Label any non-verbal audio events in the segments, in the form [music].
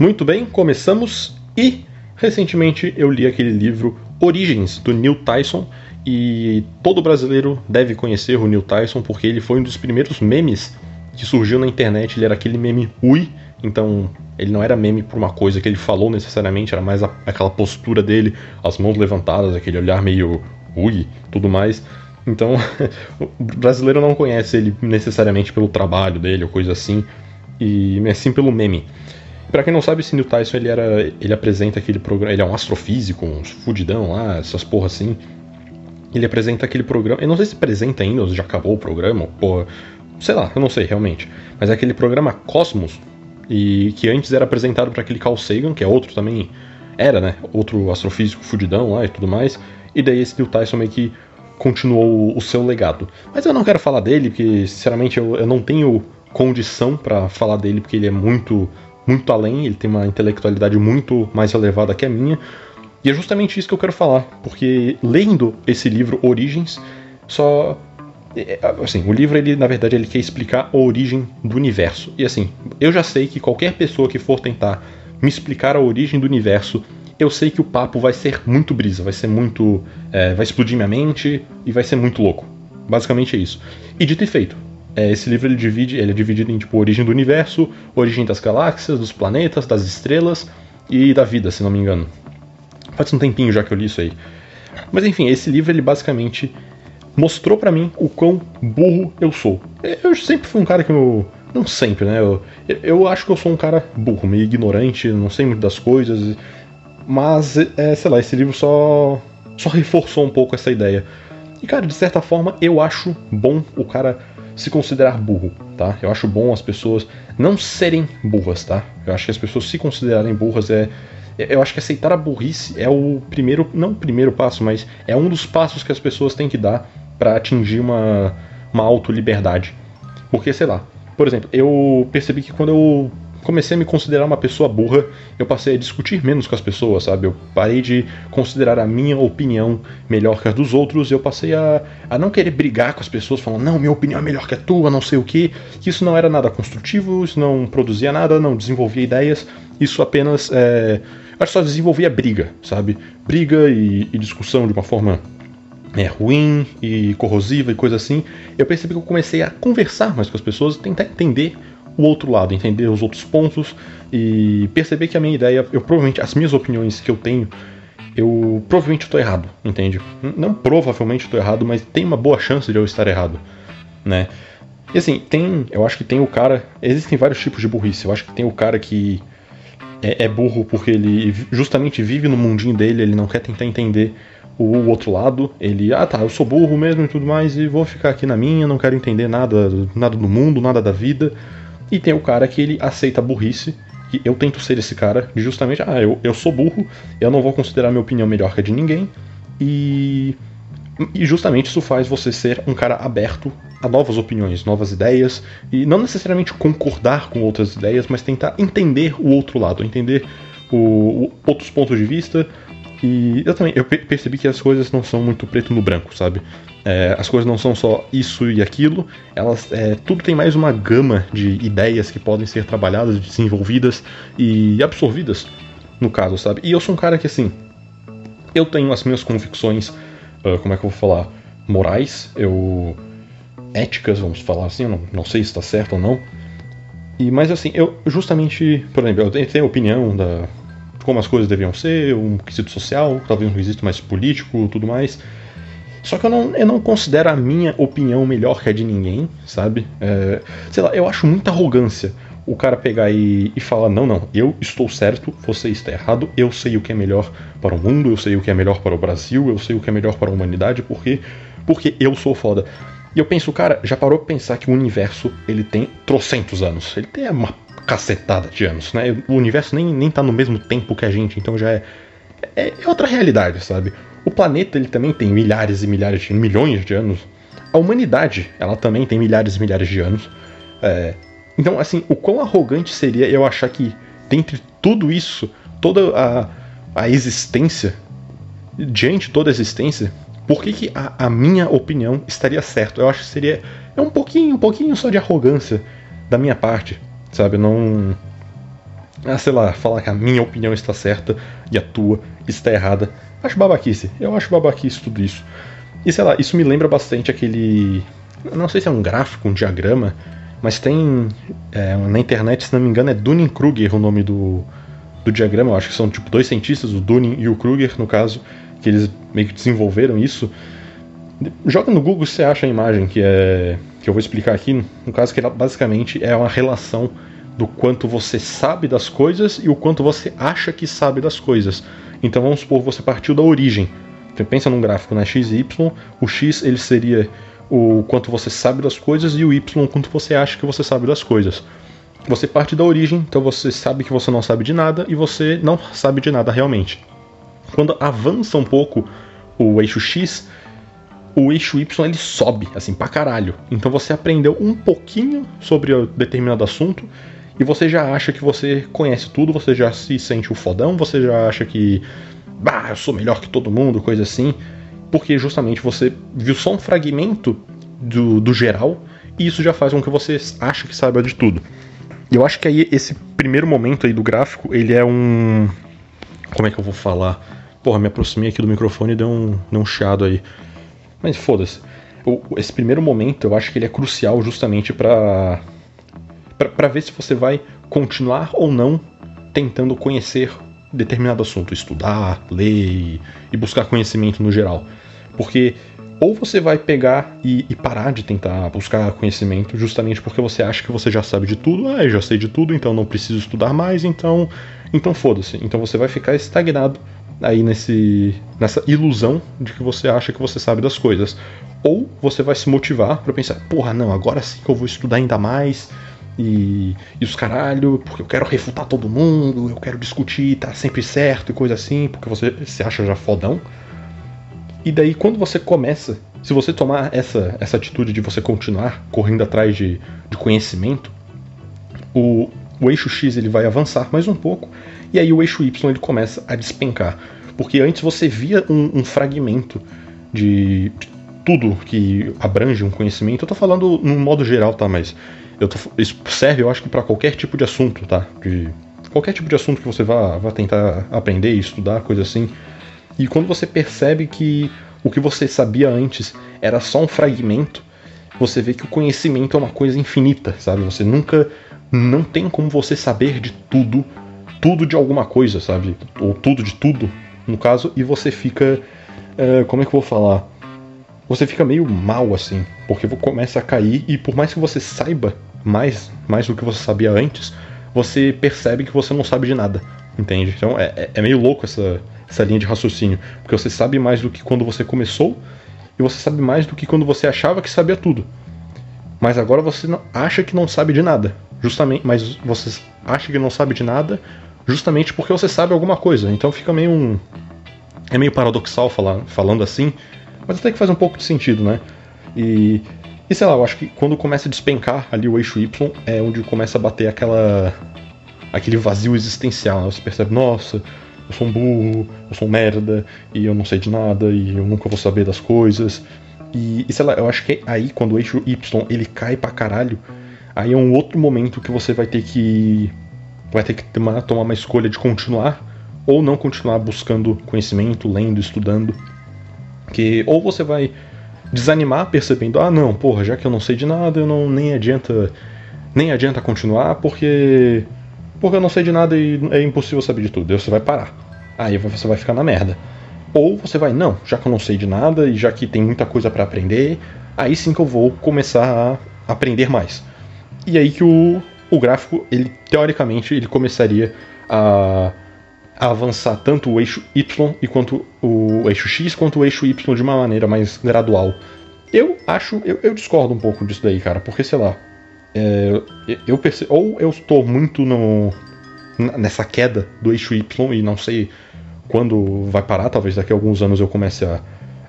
Muito bem, começamos e recentemente eu li aquele livro Origens do Neil Tyson e todo brasileiro deve conhecer o Neil Tyson porque ele foi um dos primeiros memes que surgiu na internet. Ele era aquele meme ui, então ele não era meme por uma coisa que ele falou necessariamente, era mais a, aquela postura dele, as mãos levantadas, aquele olhar meio ui, tudo mais. Então, [laughs] o brasileiro não conhece ele necessariamente pelo trabalho dele ou coisa assim, e sim pelo meme. Para quem não sabe, esse Neil Tyson ele era, ele apresenta aquele programa, ele é um astrofísico, um fudidão lá, essas porra assim. Ele apresenta aquele programa, eu não sei se apresenta ainda, ou já acabou o programa, porra, sei lá, eu não sei realmente. Mas é aquele programa Cosmos, e que antes era apresentado para aquele Carl Sagan, que é outro também, era, né, outro astrofísico fudidão lá e tudo mais. E daí esse Neil Tyson meio que continuou o seu legado. Mas eu não quero falar dele, porque sinceramente eu, eu não tenho condição para falar dele, porque ele é muito muito além, ele tem uma intelectualidade muito mais elevada que a minha. E é justamente isso que eu quero falar, porque lendo esse livro Origens, só é, é, assim, o livro ele na verdade ele quer explicar a origem do universo. E assim, eu já sei que qualquer pessoa que for tentar me explicar a origem do universo, eu sei que o papo vai ser muito brisa, vai ser muito, é, vai explodir minha mente e vai ser muito louco. Basicamente é isso. E dito e feito, é, esse livro ele divide, ele é dividido em tipo origem do universo, origem das galáxias, dos planetas, das estrelas e da vida, se não me engano. Faz um tempinho já que eu li isso aí. Mas enfim, esse livro ele basicamente mostrou para mim o quão burro eu sou. Eu sempre fui um cara que eu não sempre, né? Eu, eu acho que eu sou um cara burro, meio ignorante, não sei muito das coisas. Mas, é, sei lá, esse livro só só reforçou um pouco essa ideia. E cara, de certa forma, eu acho bom o cara se considerar burro, tá? Eu acho bom as pessoas não serem burras, tá? Eu acho que as pessoas se considerarem burras é, é eu acho que aceitar a burrice é o primeiro, não o primeiro passo, mas é um dos passos que as pessoas têm que dar para atingir uma, uma auto-liberdade. Porque, sei lá, por exemplo, eu percebi que quando eu comecei a me considerar uma pessoa burra, eu passei a discutir menos com as pessoas, sabe? Eu parei de considerar a minha opinião melhor que a dos outros, eu passei a, a não querer brigar com as pessoas, falando, não, minha opinião é melhor que a tua, não sei o que. Isso não era nada construtivo, isso não produzia nada, não desenvolvia ideias, isso apenas. É, acho só desenvolvia briga, sabe? Briga e, e discussão de uma forma é, ruim e corrosiva e coisa assim, eu percebi que eu comecei a conversar mais com as pessoas, tentar entender o outro lado, entender os outros pontos e perceber que a minha ideia, eu provavelmente, as minhas opiniões que eu tenho, eu provavelmente estou errado, entende? Não provavelmente estou errado, mas tem uma boa chance de eu estar errado, né? E assim, tem, eu acho que tem o cara, existem vários tipos de burrice. Eu acho que tem o cara que é, é burro porque ele justamente vive no mundinho dele, ele não quer tentar entender o outro lado, ele, ah tá, eu sou burro mesmo e tudo mais, e vou ficar aqui na minha, não quero entender nada, nada do mundo, nada da vida. E tem o cara que ele aceita a burrice, que eu tento ser esse cara, justamente, ah, eu, eu sou burro, eu não vou considerar minha opinião melhor que a de ninguém, e, e justamente isso faz você ser um cara aberto a novas opiniões, novas ideias, e não necessariamente concordar com outras ideias, mas tentar entender o outro lado, entender o, o outros pontos de vista, e eu também eu percebi que as coisas não são muito preto no branco, sabe? É, as coisas não são só isso e aquilo, elas é, tudo tem mais uma gama de ideias que podem ser trabalhadas, desenvolvidas e absorvidas, no caso, sabe? E eu sou um cara que assim, eu tenho as minhas convicções, uh, como é que eu vou falar, morais, eu éticas, vamos falar assim, não, não sei se está certo ou não. E mas assim, eu justamente, por exemplo, eu tenho a opinião da como as coisas deviam ser, um quesito social, talvez um quesito mais político, tudo mais. Só que eu não, eu não considero a minha opinião melhor que a de ninguém, sabe? É, sei lá, eu acho muita arrogância o cara pegar e, e falar: não, não, eu estou certo, você está errado, eu sei o que é melhor para o mundo, eu sei o que é melhor para o Brasil, eu sei o que é melhor para a humanidade, porque, porque eu sou foda. E eu penso, cara, já parou pra pensar que o universo ele tem trocentos anos? Ele tem uma cacetada de anos, né? O universo nem, nem tá no mesmo tempo que a gente, então já é, é, é outra realidade, sabe? O planeta ele também tem milhares e milhares de milhões de anos. A humanidade ela também tem milhares e milhares de anos. É, então, assim, o quão arrogante seria eu achar que dentre tudo isso, toda a, a existência, diante de toda a existência, por que, que a, a, minha opinião estaria certa? Eu acho que seria é um pouquinho, um pouquinho só de arrogância da minha parte sabe? Não. ah, sei lá, falar que a minha opinião está certa e a tua está errada. Acho babaquice. Eu acho babaquice tudo isso. E sei lá, isso me lembra bastante aquele. Não sei se é um gráfico, um diagrama, mas tem. É, na internet, se não me engano, é Dunning-Kruger o nome do, do diagrama. Eu acho que são tipo dois cientistas, o Dunning e o Kruger, no caso, que eles meio que desenvolveram isso. Joga no Google se você acha a imagem que é que eu vou explicar aqui. No caso, que ela basicamente é uma relação do quanto você sabe das coisas e o quanto você acha que sabe das coisas. Então vamos supor, você partiu da origem. Pensa num gráfico, né? X e Y. O X ele seria o quanto você sabe das coisas e o Y o quanto você acha que você sabe das coisas. Você parte da origem, então você sabe que você não sabe de nada e você não sabe de nada realmente. Quando avança um pouco o eixo X, o eixo Y ele sobe, assim, pra caralho. Então você aprendeu um pouquinho sobre determinado assunto e você já acha que você conhece tudo, você já se sente o fodão, você já acha que, bah, eu sou melhor que todo mundo, coisa assim, porque justamente você viu só um fragmento do, do geral e isso já faz com que você ache que saiba de tudo. Eu acho que aí esse primeiro momento aí do gráfico, ele é um. Como é que eu vou falar? Porra, me aproximei aqui do microfone e deu um, deu um chiado aí. Mas foda-se. Esse primeiro momento eu acho que ele é crucial justamente para para ver se você vai continuar ou não tentando conhecer determinado assunto, estudar, ler e buscar conhecimento no geral. Porque ou você vai pegar e, e, parar de tentar buscar conhecimento justamente porque você acha que você já sabe de tudo, ah, eu já sei de tudo, então não preciso estudar mais, então, então foda-se. Então você vai ficar estagnado aí nesse nessa ilusão de que você acha que você sabe das coisas. Ou você vai se motivar para pensar, porra, não, agora sim que eu vou estudar ainda mais e, e os caralho, porque eu quero refutar todo mundo, eu quero discutir, tá sempre certo e coisa assim, porque você se acha já fodão. E daí quando você começa, se você tomar essa, essa atitude de você continuar correndo atrás de, de conhecimento, o, o eixo X ele vai avançar mais um pouco e aí o eixo Y ele começa a despencar. Porque antes você via um, um fragmento de, tudo que abrange um conhecimento. Eu tô falando num modo geral, tá? Mas eu tô, isso serve, eu acho que para qualquer tipo de assunto, tá? De, qualquer tipo de assunto que você vá, vá tentar aprender, estudar, coisa assim. E quando você percebe que o que você sabia antes era só um fragmento, você vê que o conhecimento é uma coisa infinita, sabe? Você nunca. Não tem como você saber de tudo tudo de alguma coisa, sabe? Ou tudo de tudo, no caso, e você fica. É, como é que eu vou falar? Você fica meio mal assim, porque começa a cair e por mais que você saiba mais, mais do que você sabia antes, você percebe que você não sabe de nada, entende? Então é, é, é meio louco essa, essa linha de raciocínio, porque você sabe mais do que quando você começou e você sabe mais do que quando você achava que sabia tudo. Mas agora você acha que não sabe de nada, justamente, mas você acha que não sabe de nada justamente porque você sabe alguma coisa. Então fica meio um. É meio paradoxal falar, falando assim, mas até que faz um pouco de sentido, né? E, e sei lá, eu acho que quando começa a despencar ali o eixo Y, é onde começa a bater aquela. aquele vazio existencial. Né? Você percebe, nossa, eu sou um burro, eu sou um merda, e eu não sei de nada, e eu nunca vou saber das coisas. E, e sei lá, eu acho que aí quando o eixo Y ele cai pra caralho, aí é um outro momento que você vai ter que vai ter que tomar, tomar uma escolha de continuar ou não continuar buscando conhecimento, lendo, estudando. Que ou você vai desanimar percebendo, ah não, porra, já que eu não sei de nada, eu não nem adianta nem adianta continuar porque porque eu não sei de nada e é impossível saber de tudo. Aí você vai parar. Aí você vai ficar na merda. Ou você vai, não, já que eu não sei de nada e já que tem muita coisa para aprender, aí sim que eu vou começar a aprender mais. E aí que o, o gráfico, ele teoricamente, ele começaria a, a avançar tanto o eixo Y e quanto o eixo X quanto o eixo Y de uma maneira mais gradual. Eu acho, eu, eu discordo um pouco disso daí, cara, porque sei lá, é, eu percebo, ou eu estou muito no, nessa queda do eixo Y e não sei quando vai parar, talvez daqui a alguns anos eu comece a,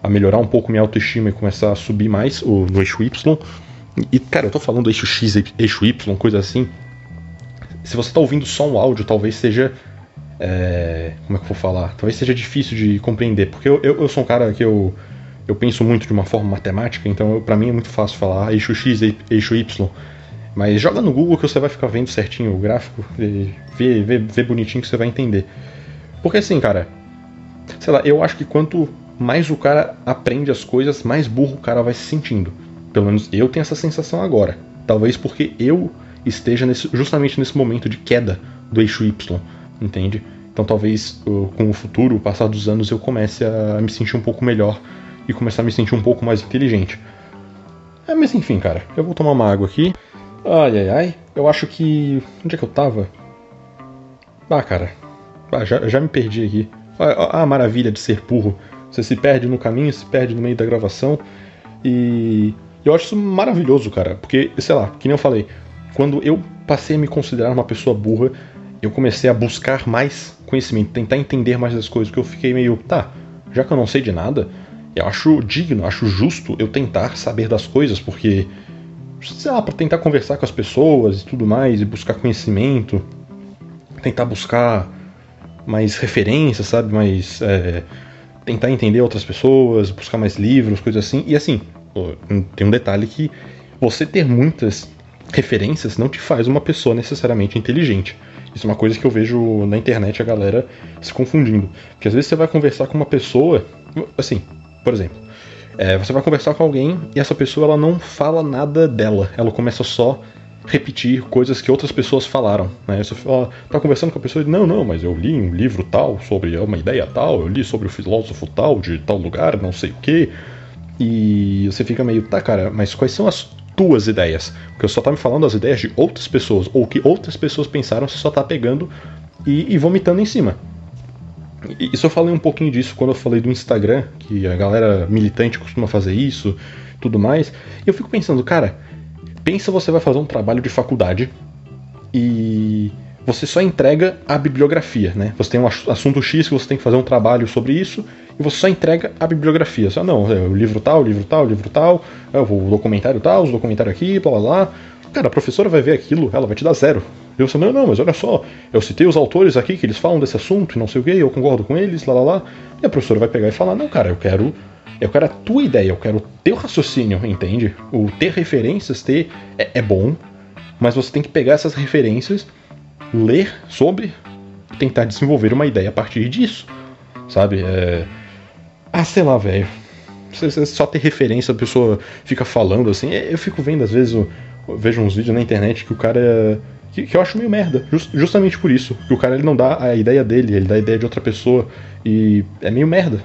a melhorar um pouco minha autoestima e começar a subir mais o, no eixo Y e, cara, eu tô falando eixo X, eixo Y, coisa assim. Se você tá ouvindo só um áudio, talvez seja. É, como é que eu vou falar? Talvez seja difícil de compreender, porque eu, eu, eu sou um cara que eu, eu penso muito de uma forma matemática, então para mim é muito fácil falar ah, eixo X, eixo Y. Mas joga no Google que você vai ficar vendo certinho o gráfico, vê, vê, vê bonitinho que você vai entender. Porque assim, cara, sei lá, eu acho que quanto mais o cara aprende as coisas, mais burro o cara vai se sentindo. Pelo menos eu tenho essa sensação agora. Talvez porque eu esteja nesse, justamente nesse momento de queda do eixo Y, entende? Então talvez com o futuro, o passar dos anos, eu comece a me sentir um pouco melhor e começar a me sentir um pouco mais inteligente. É, mas enfim, cara, eu vou tomar uma água aqui. Ai, ai, ai. Eu acho que. Onde é que eu tava? Ah, cara. Ah, já, já me perdi aqui. Ah, a maravilha de ser burro. Você se perde no caminho, se perde no meio da gravação. E eu acho isso maravilhoso, cara. Porque, sei lá, que nem eu falei, quando eu passei a me considerar uma pessoa burra, eu comecei a buscar mais conhecimento, tentar entender mais as coisas, porque eu fiquei meio, tá, já que eu não sei de nada, eu acho digno, acho justo eu tentar saber das coisas, porque sei lá, para tentar conversar com as pessoas e tudo mais, e buscar conhecimento, tentar buscar mais referências, sabe? Mais. É, tentar entender outras pessoas, buscar mais livros, coisas assim. E assim, tem um detalhe que você ter muitas referências não te faz uma pessoa necessariamente inteligente. Isso é uma coisa que eu vejo na internet a galera se confundindo. Porque às vezes você vai conversar com uma pessoa, assim, por exemplo, é, você vai conversar com alguém e essa pessoa ela não fala nada dela, ela começa só repetir coisas que outras pessoas falaram. Né? Você fala, tá conversando com a pessoa e não, não, mas eu li um livro tal sobre uma ideia tal, eu li sobre o filósofo tal de tal lugar, não sei o que. E você fica meio, tá, cara, mas quais são as tuas ideias? Porque você só tá me falando as ideias de outras pessoas, ou que outras pessoas pensaram, você só tá pegando e, e vomitando em cima. Isso eu falei um pouquinho disso quando eu falei do Instagram, que a galera militante costuma fazer isso, tudo mais. E eu fico pensando, cara, pensa você vai fazer um trabalho de faculdade e você só entrega a bibliografia, né? Você tem um assunto X que você tem que fazer um trabalho sobre isso e você só entrega a bibliografia. Só não, é o livro tal, o livro tal, o livro tal, é o documentário tal, os documentário aqui, blá blá blá. Cara, a professora vai ver aquilo, ela vai te dar zero. E você, não, não, mas olha só, eu citei os autores aqui que eles falam desse assunto e não sei o que, eu concordo com eles, lá lá lá. E a professora vai pegar e falar, não, cara, eu quero. Eu quero a tua ideia, eu quero o teu raciocínio, entende? O ter referências, ter é, é bom, mas você tem que pegar essas referências, ler sobre, tentar desenvolver uma ideia a partir disso, sabe? É... Ah, sei lá, velho. Só ter referência, a pessoa fica falando assim. Eu fico vendo, às vezes, eu vejo uns vídeos na internet que o cara que, que eu acho meio merda, just, justamente por isso. Que o cara ele não dá a ideia dele, ele dá a ideia de outra pessoa. E é meio merda.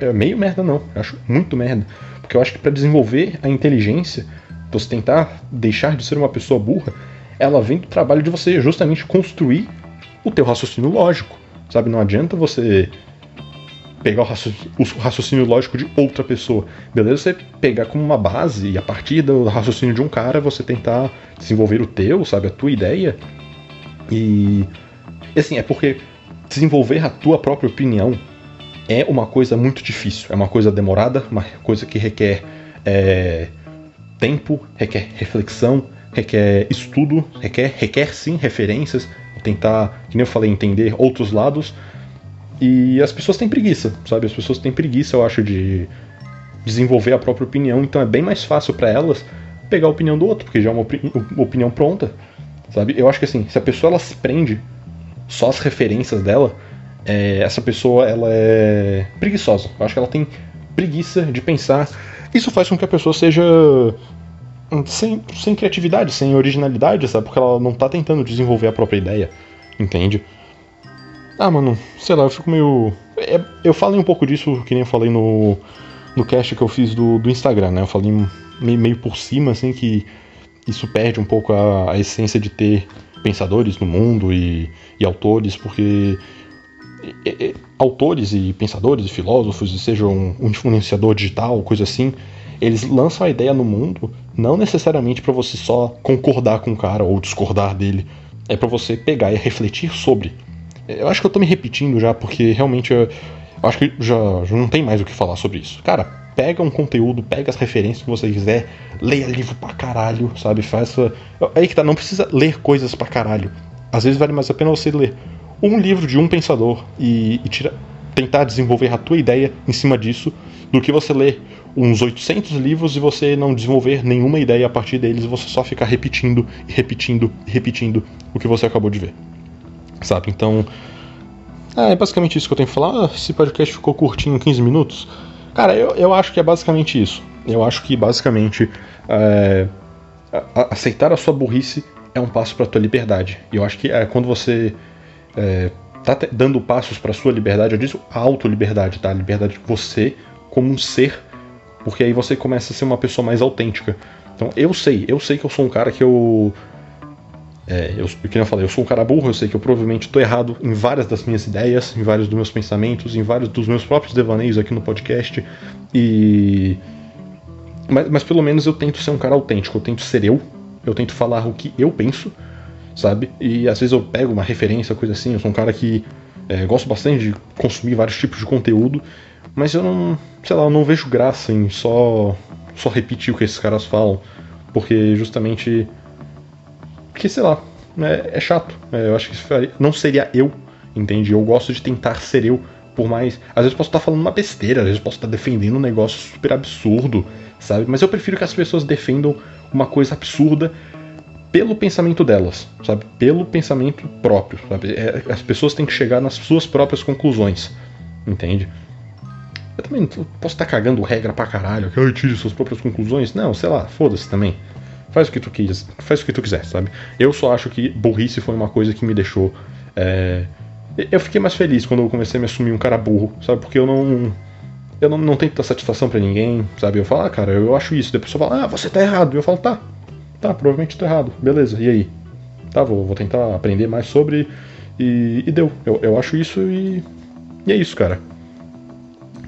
É, é meio merda, não. Eu acho muito merda. Porque eu acho que para desenvolver a inteligência, você tentar deixar de ser uma pessoa burra, ela vem do trabalho de você justamente construir o teu raciocínio lógico. Sabe? Não adianta você pegar o raciocínio, o raciocínio lógico de outra pessoa. Beleza você pegar como uma base e a partir do raciocínio de um cara você tentar desenvolver o teu, sabe, a tua ideia. E assim, é porque desenvolver a tua própria opinião é uma coisa muito difícil, é uma coisa demorada, uma coisa que requer é, tempo, requer reflexão, requer estudo, requer, requer sim referências, tentar, que nem eu falei, entender outros lados, e as pessoas têm preguiça, sabe? As pessoas têm preguiça, eu acho, de desenvolver a própria opinião, então é bem mais fácil para elas pegar a opinião do outro, porque já é uma opinião pronta, sabe? Eu acho que assim, se a pessoa ela se prende só às referências dela, é, essa pessoa ela é preguiçosa. Eu acho que ela tem preguiça de pensar. Isso faz com que a pessoa seja sem, sem criatividade, sem originalidade, sabe? Porque ela não tá tentando desenvolver a própria ideia, entende? Ah, mano, sei lá, eu fico meio. É, eu falei um pouco disso, que nem eu falei no, no cast que eu fiz do, do Instagram, né? Eu falei meio, meio por cima, assim, que isso perde um pouco a, a essência de ter pensadores no mundo e, e autores, porque é, é, autores e pensadores e filósofos, e sejam um, um influenciador digital, coisa assim, eles lançam a ideia no mundo não necessariamente para você só concordar com o cara ou discordar dele, é para você pegar e refletir sobre. Eu acho que eu tô me repetindo já, porque realmente eu, eu acho que já, já não tem mais o que falar sobre isso. Cara, pega um conteúdo, pega as referências que você quiser, leia livro pra caralho, sabe? Faça. Aí que tá, não precisa ler coisas pra caralho. Às vezes vale mais a pena você ler um livro de um pensador e, e tira, tentar desenvolver a tua ideia em cima disso, do que você ler uns 800 livros e você não desenvolver nenhuma ideia a partir deles, você só ficar repetindo e repetindo e repetindo o que você acabou de ver. Sabe? Então, é basicamente isso que eu tenho que falar. Ah, esse podcast ficou curtinho, 15 minutos. Cara, eu, eu acho que é basicamente isso. Eu acho que basicamente é, aceitar a sua burrice é um passo para tua liberdade. E eu acho que é, quando você é, tá dando passos para sua liberdade, eu a autoliberdade, tá? Liberdade de você como um ser, porque aí você começa a ser uma pessoa mais autêntica. Então eu sei, eu sei que eu sou um cara que eu é, eu, como eu falei, eu sou um cara burro, eu sei que eu provavelmente estou errado em várias das minhas ideias, em vários dos meus pensamentos, em vários dos meus próprios devaneios aqui no podcast. E. Mas, mas pelo menos eu tento ser um cara autêntico, eu tento ser eu, eu tento falar o que eu penso, sabe? E às vezes eu pego uma referência, coisa assim, eu sou um cara que é, gosto bastante de consumir vários tipos de conteúdo, mas eu não, sei lá, eu não vejo graça em só, só repetir o que esses caras falam, porque justamente porque, sei lá, é, é chato. É, eu acho que faria, não seria eu, entende? Eu gosto de tentar ser eu, por mais. Às vezes posso estar falando uma besteira, às vezes posso estar defendendo um negócio super absurdo, sabe? Mas eu prefiro que as pessoas defendam uma coisa absurda pelo pensamento delas, sabe? Pelo pensamento próprio, sabe? É, as pessoas têm que chegar nas suas próprias conclusões, entende? Eu também posso estar cagando regra pra caralho, que eu tire suas próprias conclusões. Não, sei lá, foda-se também. Faz o que tu quis, faz o que tu quiser, sabe? Eu só acho que burrice foi uma coisa que me deixou. É... Eu fiquei mais feliz quando eu comecei a me assumir um cara burro, sabe? Porque eu não. Eu não, não tento dar satisfação para ninguém, sabe? Eu falo, ah, cara, eu acho isso. Depois a pessoa fala, ah, você tá errado. Eu falo, tá, tá, provavelmente tô errado. Beleza, e aí? Tá, vou, vou tentar aprender mais sobre. E, e deu. Eu, eu acho isso e. E é isso, cara.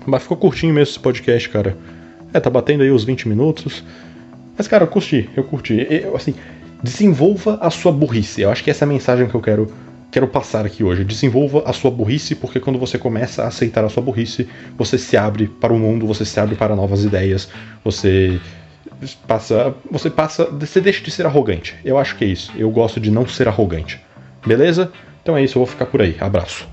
Mas ficou curtinho mesmo esse podcast, cara. É, tá batendo aí os 20 minutos. Mas, cara, eu curti, eu curti. Eu, assim, desenvolva a sua burrice. Eu acho que essa é a mensagem que eu quero, quero passar aqui hoje. Desenvolva a sua burrice, porque quando você começa a aceitar a sua burrice, você se abre para o mundo, você se abre para novas ideias, você passa. Você passa. Você deixa de ser arrogante. Eu acho que é isso. Eu gosto de não ser arrogante. Beleza? Então é isso, eu vou ficar por aí. Abraço.